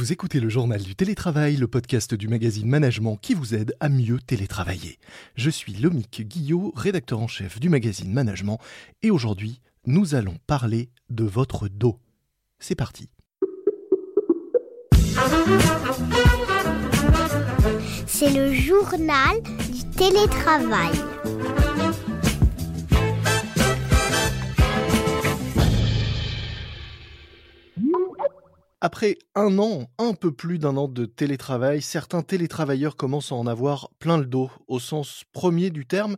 Vous écoutez le journal du télétravail, le podcast du magazine Management qui vous aide à mieux télétravailler. Je suis Lomique Guillot, rédacteur en chef du magazine Management, et aujourd'hui, nous allons parler de votre dos. C'est parti. C'est le journal du télétravail. Après un an, un peu plus d'un an de télétravail, certains télétravailleurs commencent à en avoir plein le dos, au sens premier du terme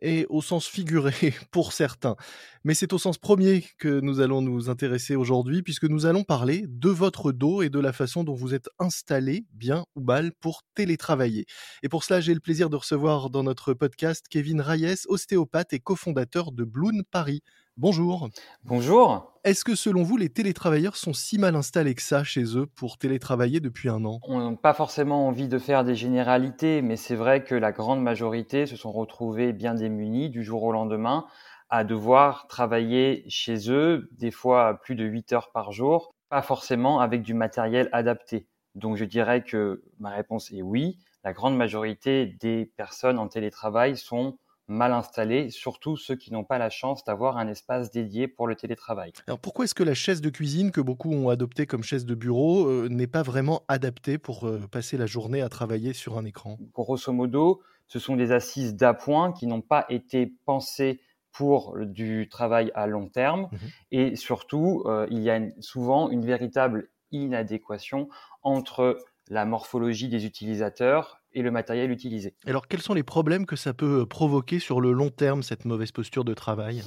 et au sens figuré pour certains. Mais c'est au sens premier que nous allons nous intéresser aujourd'hui, puisque nous allons parler de votre dos et de la façon dont vous êtes installé, bien ou mal, pour télétravailler. Et pour cela, j'ai le plaisir de recevoir dans notre podcast Kevin Reyes, ostéopathe et cofondateur de Bloon Paris. Bonjour. Bonjour. Est-ce que selon vous, les télétravailleurs sont si mal installés que ça chez eux pour télétravailler depuis un an? On n'a pas forcément envie de faire des généralités, mais c'est vrai que la grande majorité se sont retrouvés bien démunis du jour au lendemain à devoir travailler chez eux, des fois plus de 8 heures par jour, pas forcément avec du matériel adapté. Donc je dirais que ma réponse est oui. La grande majorité des personnes en télétravail sont mal installés, surtout ceux qui n'ont pas la chance d'avoir un espace dédié pour le télétravail. Alors pourquoi est-ce que la chaise de cuisine que beaucoup ont adoptée comme chaise de bureau euh, n'est pas vraiment adaptée pour euh, passer la journée à travailler sur un écran? Grosso modo, ce sont des assises d'appoint qui n'ont pas été pensées pour du travail à long terme. Mmh et surtout, euh, il y a souvent une véritable inadéquation entre la morphologie des utilisateurs et le matériel utilisé. Alors, quels sont les problèmes que ça peut euh, provoquer sur le long terme, cette mauvaise posture de travail?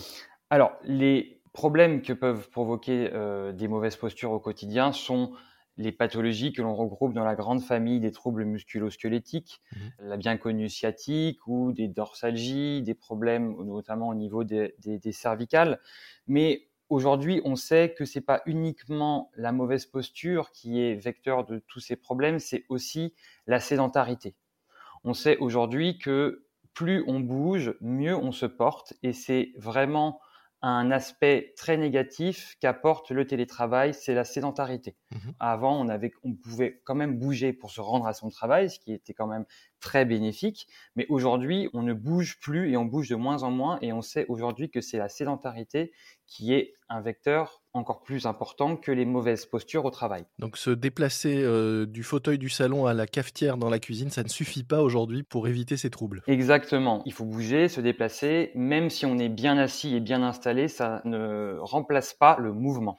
Alors, les problèmes que peuvent provoquer euh, des mauvaises postures au quotidien sont les pathologies que l'on regroupe dans la grande famille des troubles musculo-squelettiques, mmh la bien connue sciatique ou des dorsalgies, des problèmes notamment au niveau des, des, des cervicales. Mais Aujourd'hui, on sait que c'est pas uniquement la mauvaise posture qui est vecteur de tous ces problèmes, c'est aussi la sédentarité. On sait aujourd'hui que plus on bouge, mieux on se porte et c'est vraiment un aspect très négatif qu'apporte le télétravail, c'est la sédentarité. Mmh Avant, on, avait, on pouvait quand même bouger pour se rendre à son travail, ce qui était quand même très bénéfique. Mais aujourd'hui, on ne bouge plus et on bouge de moins en moins. Et on sait aujourd'hui que c'est la sédentarité qui est un vecteur encore plus important que les mauvaises postures au travail. Donc se déplacer euh, du fauteuil du salon à la cafetière dans la cuisine, ça ne suffit pas aujourd'hui pour éviter ces troubles. Exactement. Il faut bouger, se déplacer. Même si on est bien assis et bien installé, ça ne remplace pas le mouvement.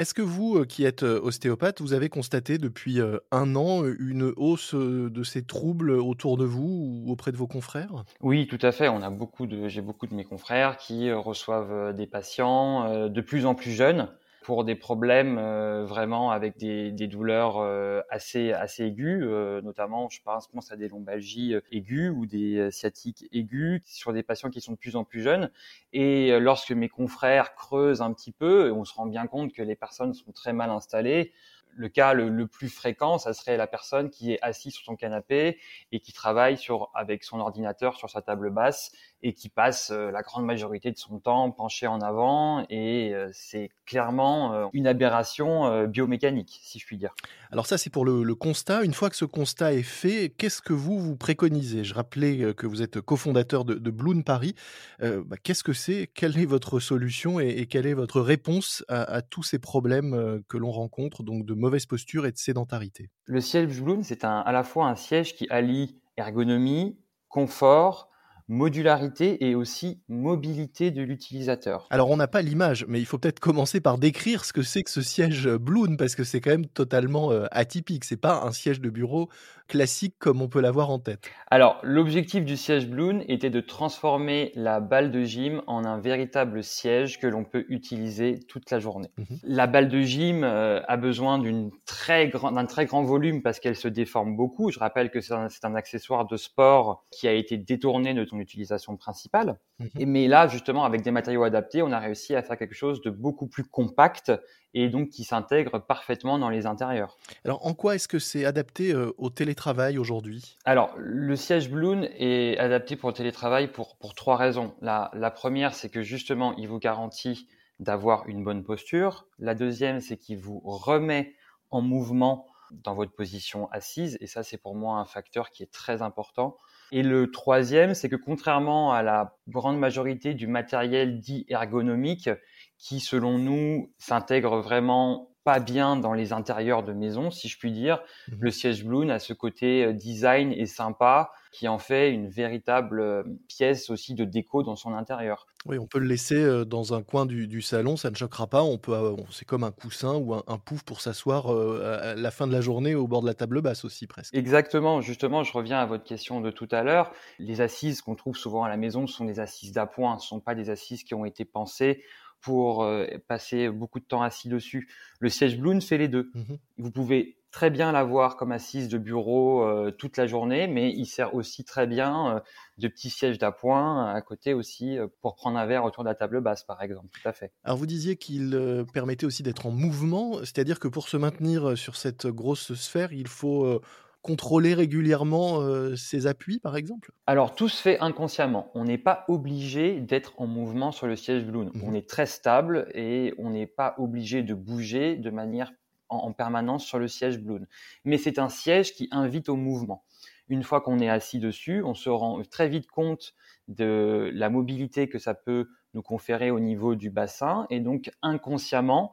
Est-ce que vous, euh, qui êtes euh, ostéopathe, vous avez constaté depuis un an une hausse de ces troubles autour de vous ou auprès de vos confrères? Oui, tout à fait. On a beaucoup de, j'ai beaucoup de mes confrères qui reçoivent des patients de plus en plus jeunes pour des problèmes euh, vraiment avec des, des douleurs euh, assez assez aiguës, euh, notamment je pense, pense à des lombalgies aiguës ou des sciatiques aiguës sur des patients qui sont de plus en plus jeunes. Et lorsque mes confrères creusent un petit peu, on se rend bien compte que les personnes sont très mal installées le cas le, plus fréquent, ça serait la personne qui est assise sur son canapé et qui travaille sur, avec son ordinateur sur sa table basse et qui passe euh, la grande majorité de son temps penché en avant. Et euh, c'est clairement euh, une aberration biomécanique, si je puis dire. Alors ça, c'est pour le, constat. Une fois que ce constat est fait, qu'est-ce que vous vous préconisez? Je rappelais que vous êtes cofondateur de, Bloom Paris. Bah, qu'est-ce que c'est? Quelle est votre solution et, quelle est votre réponse à, à tous ces problèmes que l'on rencontre, donc de mauvaise posture et de sédentarité. Le siège Bloom, c'est à la fois un siège qui allie ergonomie, confort, modularité et aussi mobilité de l'utilisateur. Alors on n'a pas l'image, mais il faut peut-être commencer par décrire ce que c'est que ce siège Bloom parce que c'est quand même totalement euh, atypique. C'est pas un siège de bureau classique comme on peut l'avoir en tête. Alors l'objectif du siège Bloom était de transformer la balle de gym en un véritable siège que l'on peut utiliser toute la journée. Mhm. La balle de gym euh, a besoin très d'un très grand volume parce qu'elle se déforme beaucoup. Je rappelle que c'est un, un accessoire de sport qui a été détourné de ton utilisation principale. Mhm. mais là, justement, avec des matériaux adaptés, on a réussi à faire quelque chose de beaucoup plus compact et donc qui s'intègre parfaitement dans les intérieurs. Alors, en quoi est-ce que c'est adapté euh, au télétravail aujourd'hui? Alors, le siège Bloom est adapté pour le télétravail pour, pour trois raisons. La, la première, c'est que justement, il vous garantit d'avoir une bonne posture. La deuxième, c'est qu'il vous remet en mouvement dans votre position assise. Et ça, c'est pour moi un facteur qui est très important. Et le troisième, c'est que contrairement à la grande majorité du matériel dit ergonomique, qui selon nous s'intègre vraiment pas bien dans les intérieurs de maison, si je puis dire. Mmh le siège Bloon a ce côté euh, design et sympa qui en fait une véritable euh, pièce aussi de déco dans son intérieur. Oui, on peut le laisser euh, dans un coin du, salon, ça ne choquera pas. On peut, c'est comme un coussin ou un, pouf pour s'asseoir à la fin de la journée au bord de la table basse aussi presque. Exactement. Justement, je reviens à votre question de tout à l'heure. Les assises qu'on trouve souvent à la maison sont des assises d'appoint. Ce ne sont pas des assises qui ont été pensées pour euh, passer beaucoup de temps assis dessus. Le siège Bloon fait les deux. Mmh Vous pouvez très bien l'avoir comme assise de bureau euh, toute la journée, mais il sert aussi très bien euh, de petit siège d'appoint à côté aussi pour prendre un verre autour de la table basse, par exemple. Tout à fait. Alors vous disiez qu'il permettait aussi d'être en mouvement, c'est-à-dire que pour se maintenir sur cette grosse sphère, il faut contrôler régulièrement ses appuis, par exemple? Alors, tout se fait inconsciemment. On n'est pas obligé d'être en mouvement sur le siège Bloon. Mmh On est très stable et on n'est pas obligé de bouger de manière en, permanence sur le siège Bloon. Mais c'est un siège qui invite au mouvement. Une fois qu'on est assis dessus, on se rend très vite compte de la mobilité que ça peut nous conférer au niveau du bassin et donc inconsciemment,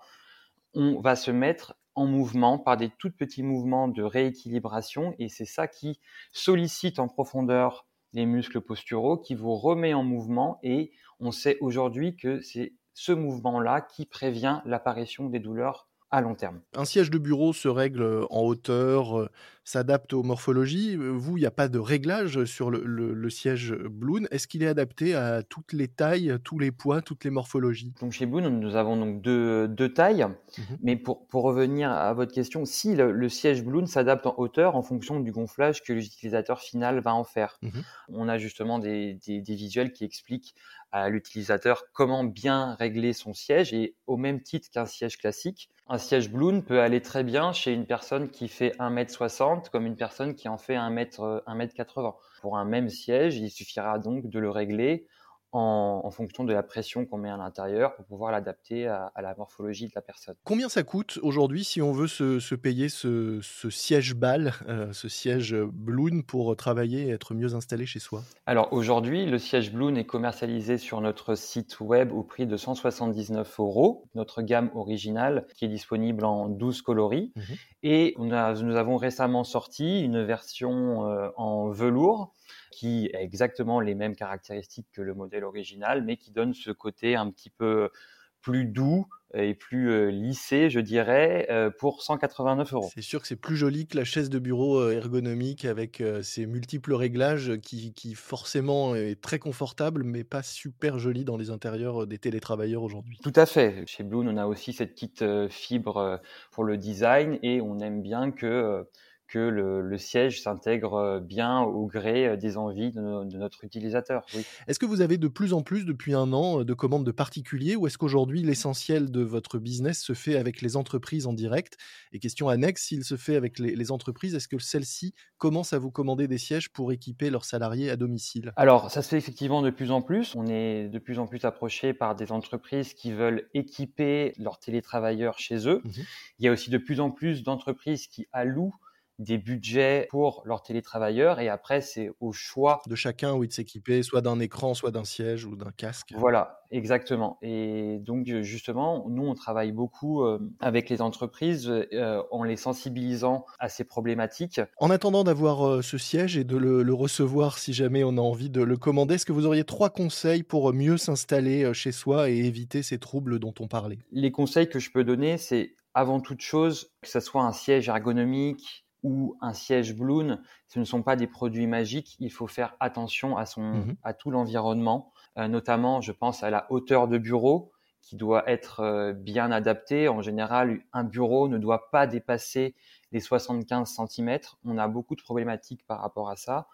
on va se mettre en mouvement par des tout petits mouvements de rééquilibration et c'est ça qui sollicite en profondeur les muscles posturaux, qui vous remet en mouvement et on sait aujourd'hui que c'est ce mouvement-là qui prévient l'apparition des douleurs à long terme. Un siège de bureau se règle en hauteur, s'adapte aux morphologies. Vous, il n'y a pas de réglage sur le, siège Bloon. Est-ce qu'il est adapté à toutes les tailles, tous les poids, toutes les morphologies? Donc chez Bloon, nous avons donc deux, tailles. Mmh Mais pour, pour, revenir à votre question, si le, siège Bloon s'adapte en hauteur en fonction du gonflage que l'utilisateur final va en faire. Mmh On a justement des, des, des visuels qui expliquent à l'utilisateur comment bien régler son siège et au même titre qu'un siège classique, un siège Bloon peut aller très bien chez une personne qui fait 1m60 comme une personne qui en fait 1m, 1m80. Pour un même siège, il suffira donc de le régler en, fonction de la pression qu'on met à l'intérieur pour pouvoir l'adapter à, la morphologie de la personne. Combien ça coûte aujourd'hui si on veut se, payer ce, siège BAL, euh, ce siège Bloon pour travailler et être mieux installé chez soi? Alors aujourd'hui, le siège Bloon est commercialisé sur notre site web au prix de 179 euros, notre gamme originale qui est disponible en 12 coloris. Mmh et nous avons récemment sorti une version euh, en velours qui a exactement les mêmes caractéristiques que le modèle original, mais qui donne ce côté un petit peu plus doux et plus euh, lissé, je dirais, euh, pour 189 euros. C'est sûr que c'est plus joli que la chaise de bureau euh, ergonomique avec ses multiples réglages qui, qui, forcément est très confortable, mais pas super joli dans les intérieurs des télétravailleurs aujourd'hui. Tout à fait. Chez Bloon, on a aussi cette petite fibre pour le design et on aime bien que que le, siège s'intègre euh, bien au gré euh, des envies de, notre utilisateur. Est-ce que vous avez de plus en plus depuis un an euh, de commandes de particuliers ou est-ce qu'aujourd'hui l'essentiel de votre business se fait avec les entreprises en direct? Et question annexe, s'il se fait avec les, entreprises, est-ce que celles-ci commencent à vous commander des sièges pour équiper leurs salariés à domicile? Alors, ça se fait effectivement de plus en plus. On est de plus en plus approché par des entreprises qui veulent équiper leurs télétravailleurs chez eux. Mmh Il y a aussi de plus en plus d'entreprises qui allouent des budgets pour leurs télétravailleurs et après c'est au choix de chacun oui de s'équiper soit d'un écran soit d'un siège ou d'un casque. Voilà exactement. Et donc justement nous on travaille beaucoup euh, avec les entreprises euh, en les sensibilisant à ces problématiques. En attendant d'avoir euh, ce siège et de le, le, recevoir si jamais on a envie de le commander est-ce que vous auriez trois conseils pour mieux s'installer chez soi et éviter ces troubles dont on parlait? Les conseils que je peux donner c'est avant toute chose que ce soit un siège ergonomique ou un siège Bloon, ce ne sont pas des produits magiques. Il faut faire attention à, son, mmh à tout l'environnement, euh, notamment, je pense à la hauteur de bureau qui doit être euh, bien adaptée. En général, un bureau ne doit pas dépasser les 75 cm. On a beaucoup de problématiques par rapport à ça.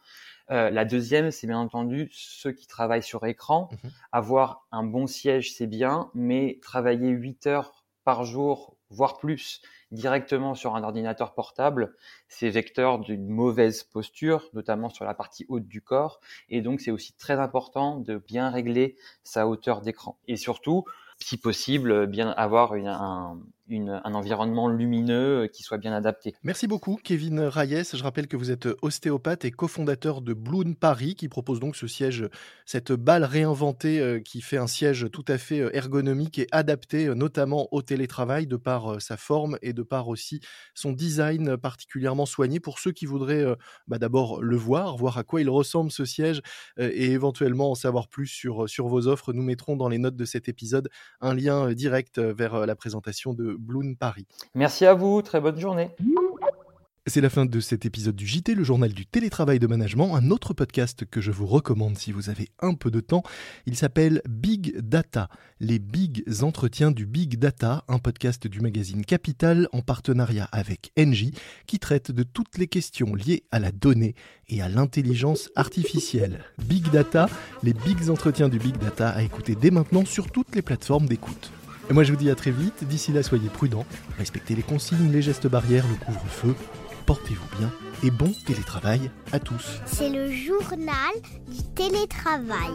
Euh, la deuxième, c'est bien entendu ceux qui travaillent sur écran. Mmh Avoir un bon siège, c'est bien, mais travailler 8 heures par jour, voire plus, directement sur un ordinateur portable, c'est vecteur d'une mauvaise posture, notamment sur la partie haute du corps. Et donc, c'est aussi très important de bien régler sa hauteur d'écran. Et surtout, si possible, bien avoir une, un environnement lumineux qui soit bien adapté. Merci beaucoup, Kevin Rayes. Je rappelle que vous êtes ostéopathe et cofondateur de Bloom Paris, qui propose donc ce siège, cette balle réinventée qui fait un siège tout à fait ergonomique et adapté notamment au télétravail de par sa forme et de par aussi son design particulièrement soigné pour ceux qui voudraient bah, d'abord le voir, voir à quoi il ressemble ce siège et éventuellement en savoir plus sur, sur vos offres. Nous mettrons dans les notes de cet épisode un lien direct vers la présentation de Bloom Paris. Merci à vous, très bonne journée. C'est la fin de cet épisode du JT, le journal du télétravail de management, un autre podcast que je vous recommande si vous avez un peu de temps. Il s'appelle Big Data, les big entretiens du Big Data, un podcast du magazine Capital en partenariat avec Engie qui traite de toutes les questions liées à la donnée et à l'intelligence artificielle. Big Data, les big entretiens du Big Data à écouter dès maintenant sur toutes les plateformes d'écoute. Et moi je vous dis à très vite, d'ici là soyez prudents, respectez les consignes, les gestes barrières, le couvre-feu portez-vous bien et bon télétravail à tous. C'est le journal du télétravail.